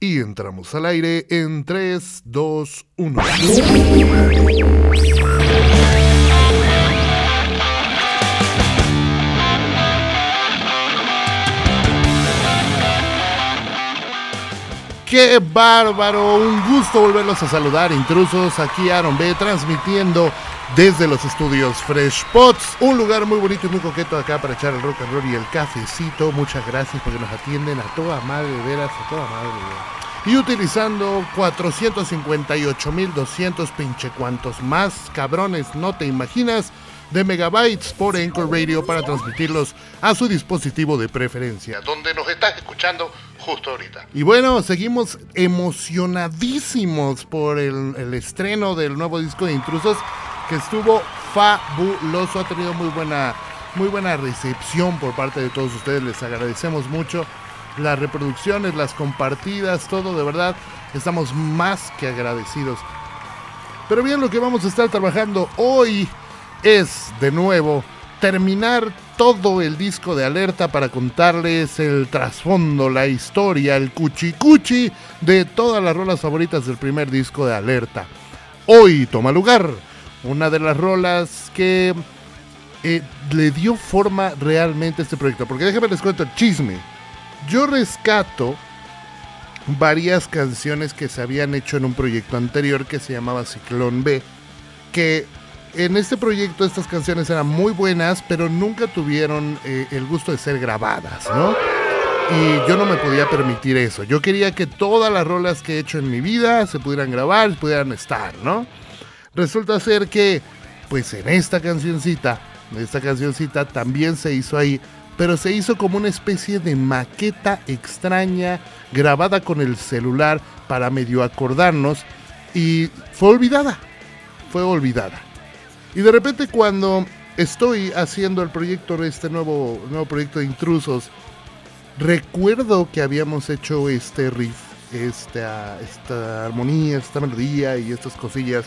y entramos al aire en 3, 2, 1. ¡Qué bárbaro! Un gusto volverlos a saludar, intrusos. Aquí Aaron B transmitiendo desde los estudios Fresh Pots, un lugar muy bonito y muy coqueto acá para echar el rock and roll y el cafecito. Muchas gracias porque nos atienden a toda madre, veras, a toda madre. De Y utilizando 458.200 pinche cuantos más cabrones no te imaginas de megabytes por Anchor Radio para transmitirlos a su dispositivo de preferencia, donde nos estás escuchando justo ahorita. Y bueno, seguimos emocionadísimos por el estreno del nuevo disco de Intrusos que estuvo fabuloso, ha tenido muy buena, muy buena recepción por parte de todos ustedes, les agradecemos mucho las reproducciones, las compartidas, todo de verdad, estamos más que agradecidos. Pero bien, lo que vamos a estar trabajando hoy es, de nuevo, terminar todo el disco de alerta para contarles el trasfondo, la historia, el cuchicuchi de todas las rolas favoritas del primer disco de alerta. Hoy toma lugar una de las rolas que eh, le dio forma realmente a este proyecto. Porque déjenme les cuento el chisme. Yo rescato varias canciones que se habían hecho en un proyecto anterior que se llamaba Ciclón B. Que en este proyecto estas canciones eran muy buenas, pero nunca tuvieron eh, el gusto de ser grabadas, ¿no? Y yo no me podía permitir eso. Yo quería que todas las rolas que he hecho en mi vida se pudieran grabar, pudieran estar, ¿no? Resulta ser que, pues en esta cancioncita, esta cancioncita también se hizo ahí, pero se hizo como una especie de maqueta extraña grabada con el celular para medio acordarnos y fue olvidada, fue olvidada. Y de repente cuando estoy haciendo el proyecto, este nuevo, nuevo proyecto de intrusos, recuerdo que habíamos hecho este riff, esta, esta armonía, esta melodía y estas cosillas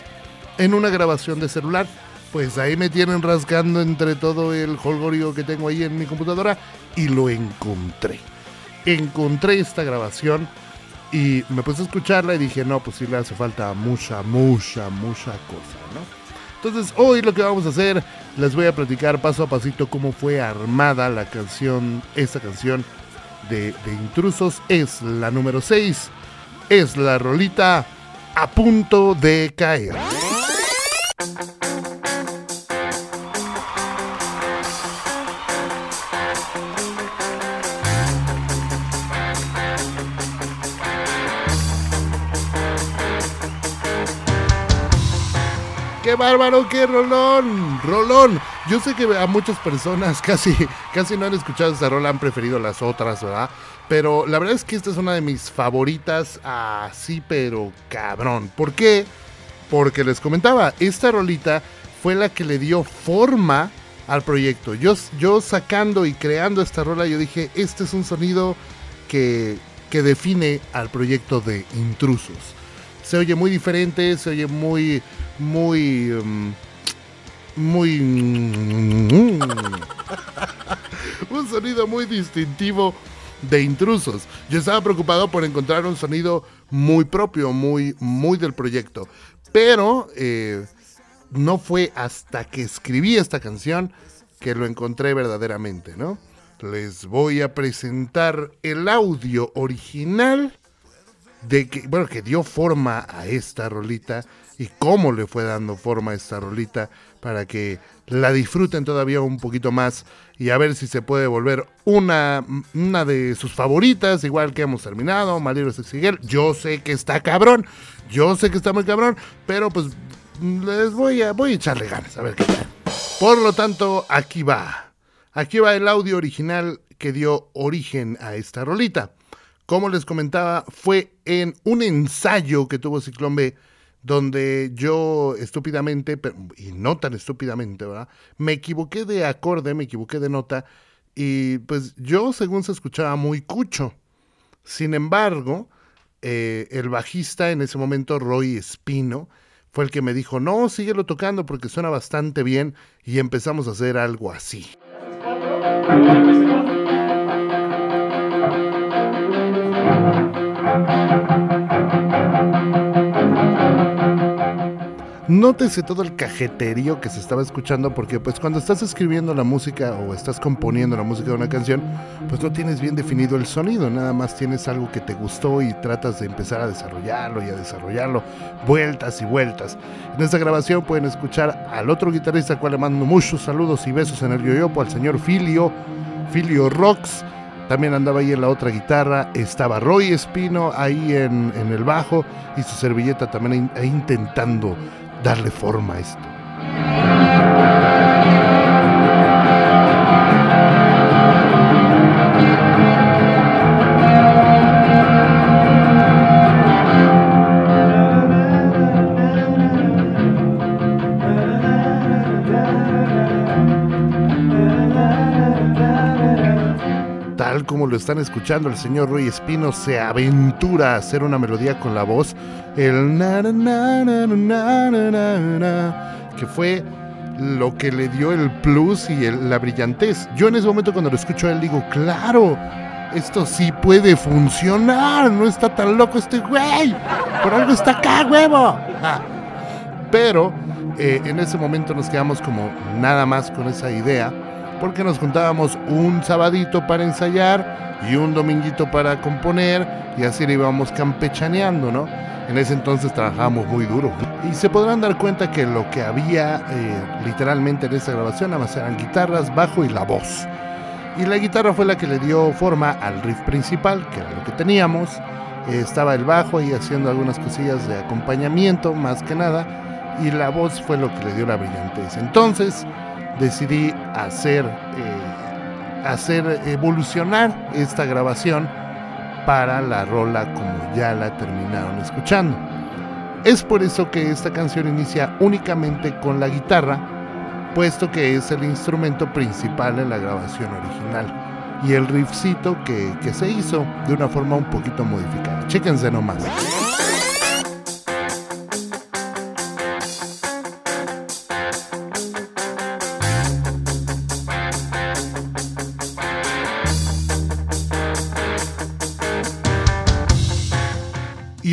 en una grabación de celular. Pues ahí me tienen rasgando entre todo el holgorio que tengo ahí en mi computadora y lo encontré. Encontré esta grabación y me puse a escucharla y dije, no, pues sí le hace falta mucha, mucha, mucha cosa, ¿no? Entonces hoy lo que vamos a hacer, les voy a platicar paso a pasito cómo fue armada la canción, esta canción de, de intrusos. Es la número 6, es la rolita a punto de caer. ¡Qué bárbaro, qué rolón! ¡Rolón! Yo sé que a muchas personas casi, casi no han escuchado esta rola, han preferido las otras, ¿verdad? Pero la verdad es que esta es una de mis favoritas así, pero cabrón. ¿Por qué? Porque les comentaba, esta rolita fue la que le dio forma al proyecto. Yo, yo sacando y creando esta rola, yo dije, este es un sonido que, que define al proyecto de intrusos. Se oye muy diferente, se oye muy muy... Um, muy... un sonido muy distintivo de intrusos. Yo estaba preocupado por encontrar un sonido muy propio, muy, muy del proyecto. Pero eh, no fue hasta que escribí esta canción que lo encontré verdaderamente, ¿no? Les voy a presentar el audio original de que, bueno, que dio forma a esta rolita y cómo le fue dando forma a esta rolita para que la disfruten todavía un poquito más y a ver si se puede volver una, una de sus favoritas, igual que hemos terminado, Maliro Sexiguel. Yo sé que está cabrón, yo sé que está muy cabrón, pero pues les voy a, voy a echarle ganas, a ver qué tal. Por lo tanto, aquí va. Aquí va el audio original que dio origen a esta rolita. Como les comentaba, fue en un ensayo que tuvo Ciclón B donde yo estúpidamente, y no tan estúpidamente, ¿verdad? Me equivoqué de acorde, me equivoqué de nota, y pues yo según se escuchaba muy cucho. Sin embargo, eh, el bajista en ese momento, Roy Espino, fue el que me dijo, no, síguelo tocando porque suena bastante bien, y empezamos a hacer algo así. Nótese todo el cajeterío que se estaba escuchando porque pues cuando estás escribiendo la música o estás componiendo la música de una canción, pues no tienes bien definido el sonido, nada más tienes algo que te gustó y tratas de empezar a desarrollarlo y a desarrollarlo, vueltas y vueltas. En esta grabación pueden escuchar al otro guitarrista al cual le mando muchos saludos y besos en el yoyopo, al señor Filio, Filio Rocks. También andaba ahí en la otra guitarra, estaba Roy Espino ahí en, en el bajo y su servilleta también ahí intentando darle forma a esto. lo están escuchando, el señor Roy Espino se aventura a hacer una melodía con la voz, el na, na, na, que fue lo que le dio el plus y la brillantez. Yo en ese momento cuando lo escucho a él digo, claro, esto sí puede funcionar, no está tan loco este güey, por algo está acá, huevo. Pero eh, en ese momento nos quedamos como nada más con esa idea porque nos juntábamos un sabadito para ensayar y un dominguito para componer, y así le íbamos campechaneando, ¿no? En ese entonces trabajábamos muy duro. Y se podrán dar cuenta que lo que había eh, literalmente en esta grabación nada más eran guitarras, bajo y la voz. Y la guitarra fue la que le dio forma al riff principal, que era lo que teníamos. Eh, estaba el bajo ahí haciendo algunas cosillas de acompañamiento, más que nada. Y la voz fue lo que le dio la brillantez. Entonces decidí hacer, eh, hacer evolucionar esta grabación para la rola como ya la terminaron escuchando. Es por eso que esta canción inicia únicamente con la guitarra, puesto que es el instrumento principal en la grabación original y el riffcito que, que se hizo de una forma un poquito modificada. Chéquense nomás.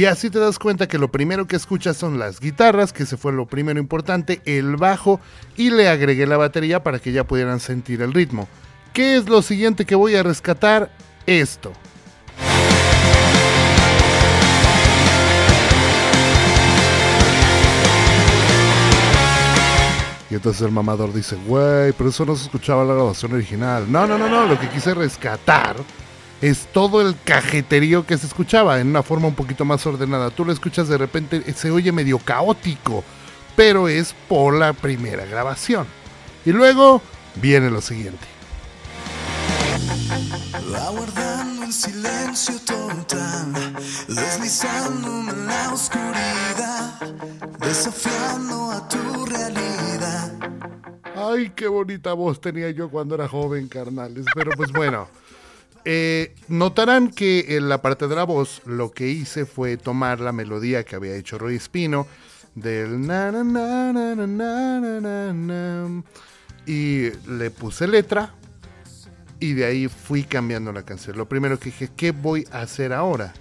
Y así te das cuenta que lo primero que escuchas son las guitarras, que ese fue lo primero importante, el bajo y le agregué la batería para que ya pudieran sentir el ritmo. ¿Qué es lo siguiente que voy a rescatar? Esto. Y entonces el mamador dice, güey, pero eso no se escuchaba la grabación original. No, no, no, no, lo que quise rescatar es todo el cajeterío que se escuchaba en una forma un poquito más ordenada. Tú lo escuchas de repente, se oye medio caótico, pero es por la primera grabación. Y luego viene lo siguiente. Aguardando en silencio total, deslizándome en la oscuridad, desafiando a tu realidad. Ay, qué bonita voz tenía yo cuando era joven, carnales. Pero pues bueno. Eh, notarán que en la parte de la voz lo que hice fue tomar la melodía que había hecho Roy Espino del na, na, na, y le puse letra y de ahí fui cambiando la canción. Lo primero que dije, ¿qué voy a hacer ahora?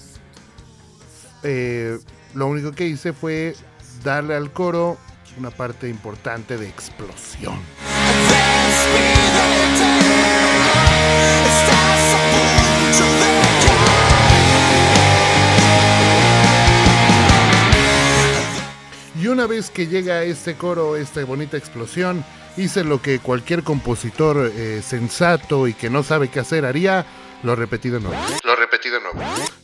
Eh, lo único que hice fue darle al coro una parte importante de explosión. Una vez que llega este coro, esta bonita explosión, hice lo que cualquier compositor eh, sensato y que no sabe qué hacer haría, lo repetí de nuevo. Lo repetí de nuevo.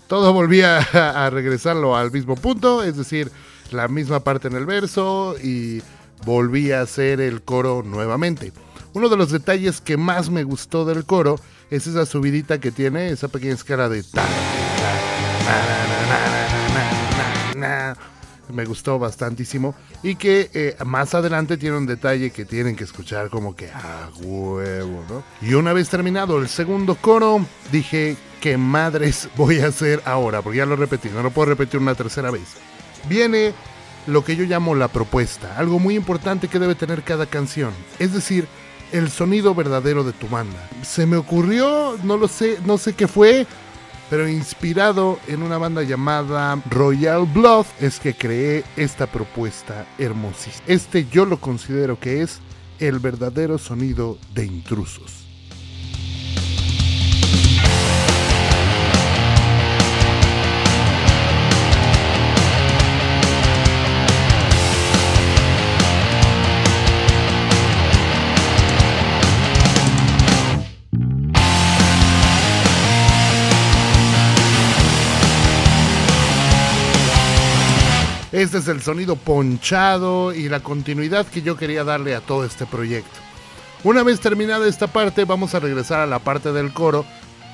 Todo volvía a, a regresarlo al mismo punto, es decir, la misma parte en el verso y volví a hacer el coro nuevamente. Uno de los detalles que más me gustó del coro es esa subidita que tiene, esa pequeña escala de ta, na, na, na. Me gustó bastantísimo y que eh, más adelante tiene un detalle que tienen que escuchar como que a huevo, ¿no? Y una vez terminado el segundo coro, dije, ¿qué madres voy a hacer ahora? Porque ya lo repetí, no lo puedo repetir una tercera vez. Viene lo que yo llamo la propuesta, algo muy importante que debe tener cada canción, es decir, el sonido verdadero de tu banda. Se me ocurrió, no lo sé, no sé qué fue, pero inspirado en una banda llamada Royal Blood es que creé esta propuesta hermosísima. Este yo lo considero que es el verdadero sonido de intrusos. Este es el sonido ponchado y la continuidad que yo quería darle a todo este proyecto. Una vez terminada esta parte, vamos a regresar a la parte del coro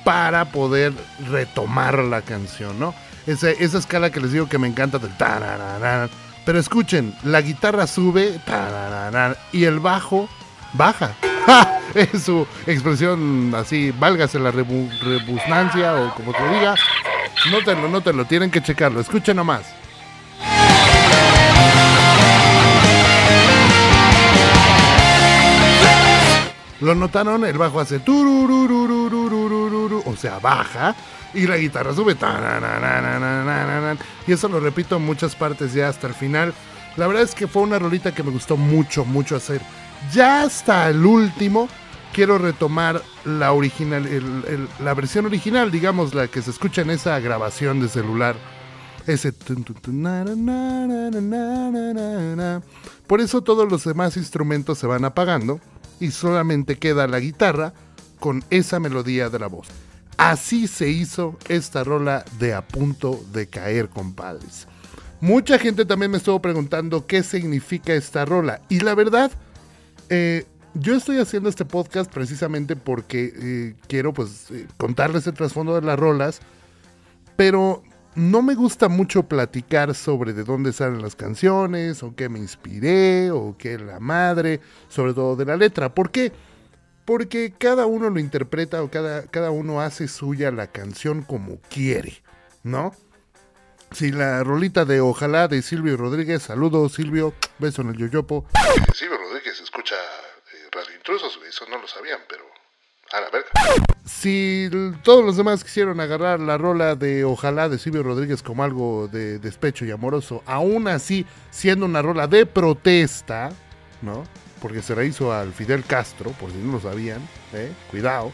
para poder retomar la canción, ¿no? esa escala que les digo que me encanta del tarararán. Pero escuchen, la guitarra sube tarararán, y el bajo baja. Es su expresión así, válgase la rebu rebusnancia o como te diga. Nótenlo, nótenlo, tienen que checarlo. Escuchen nomás. ¿Lo notaron? El bajo hace tururururururururu, o sea, baja y la guitarra sube. Y eso lo repito en muchas partes ya hasta el final. La verdad es que fue una rolita que me gustó mucho, mucho hacer. Ya hasta el último quiero retomar la original, la versión original, digamos, la que se escucha en esa grabación de celular. Ese. Por eso todos los demás instrumentos se van apagando y solamente queda la guitarra con esa melodía de la voz. Así se hizo esta rola de A punto de caer, compadres. Mucha gente también me estuvo preguntando qué significa esta rola. Y la verdad, eh, yo estoy haciendo este podcast precisamente porque eh, quiero pues eh, contarles el trasfondo de las rolas. Pero no me gusta mucho platicar sobre de dónde salen las canciones, o qué me inspiré, o qué la madre, sobre todo de la letra. ¿Por qué? Porque cada uno lo interpreta o cada, cada uno hace suya la canción como quiere, ¿no? Si la rolita de Ojalá de Silvio Rodríguez, saludos Silvio, beso en el yoyopo. Silvio Rodríguez escucha eh, Radio Intrusos, eso no lo sabían, pero Si todos los demás quisieron agarrar la rola de Ojalá de Silvio Rodríguez como algo de despecho y amoroso, aún así siendo una rola de protesta, ¿no? Porque se la hizo al Fidel Castro, por si no lo sabían, ¿eh? cuidado.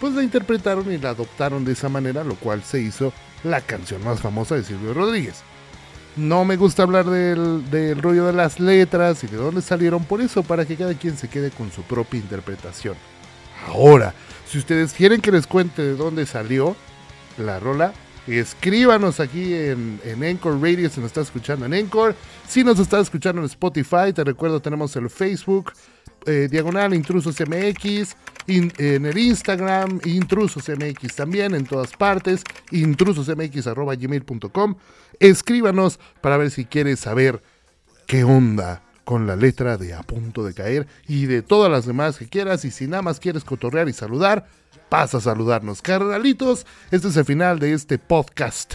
Pues la interpretaron y la adoptaron de esa manera, lo cual se hizo la canción más famosa de Silvio Rodríguez. No me gusta hablar del rollo de las letras y de dónde salieron por eso, para que cada quien se quede con su propia interpretación. Ahora, si ustedes quieren que les cuente de dónde salió la rola, escríbanos aquí en, en Encore Radio si nos está escuchando en Encore. Si nos está escuchando en Spotify, te recuerdo, tenemos el Facebook, eh, Diagonal Intrusos MX, en el Instagram, Intrusos MX también, en todas partes, intrusosmx.gmail.com. Escríbanos para ver si quieres saber qué onda con la letra de A punto de caer y de todas las demás que quieras. Y si nada más quieres cotorrear y saludar, pasa a saludarnos. Carnalitos, este es el final de este podcast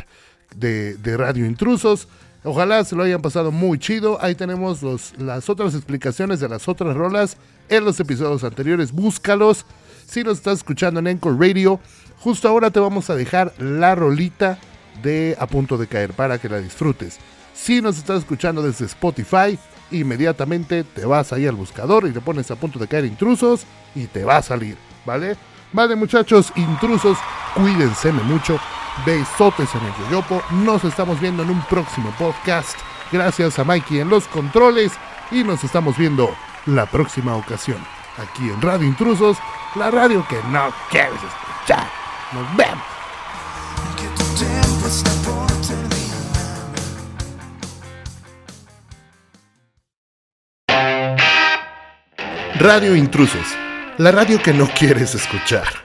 de, Radio Intrusos. Ojalá se lo hayan pasado muy chido. Ahí tenemos los, las otras explicaciones de las otras rolas en los episodios anteriores. Búscalos. Si nos estás escuchando en Encore Radio, justo ahora te vamos a dejar la rolita de A punto de caer para que la disfrutes. Si nos estás escuchando desde Spotify, inmediatamente te vas ahí al buscador y le pones a punto de caer intrusos y te va a salir, ¿vale? Vale muchachos, intrusos, cuídense mucho, besotes en el yoyopo, nos estamos viendo en un próximo podcast, gracias a Mikey en los controles y nos estamos viendo la próxima ocasión, aquí en Radio Intrusos, la radio que no quieres escuchar. Nos vemos. Radio Intrusos, la radio que no quieres escuchar.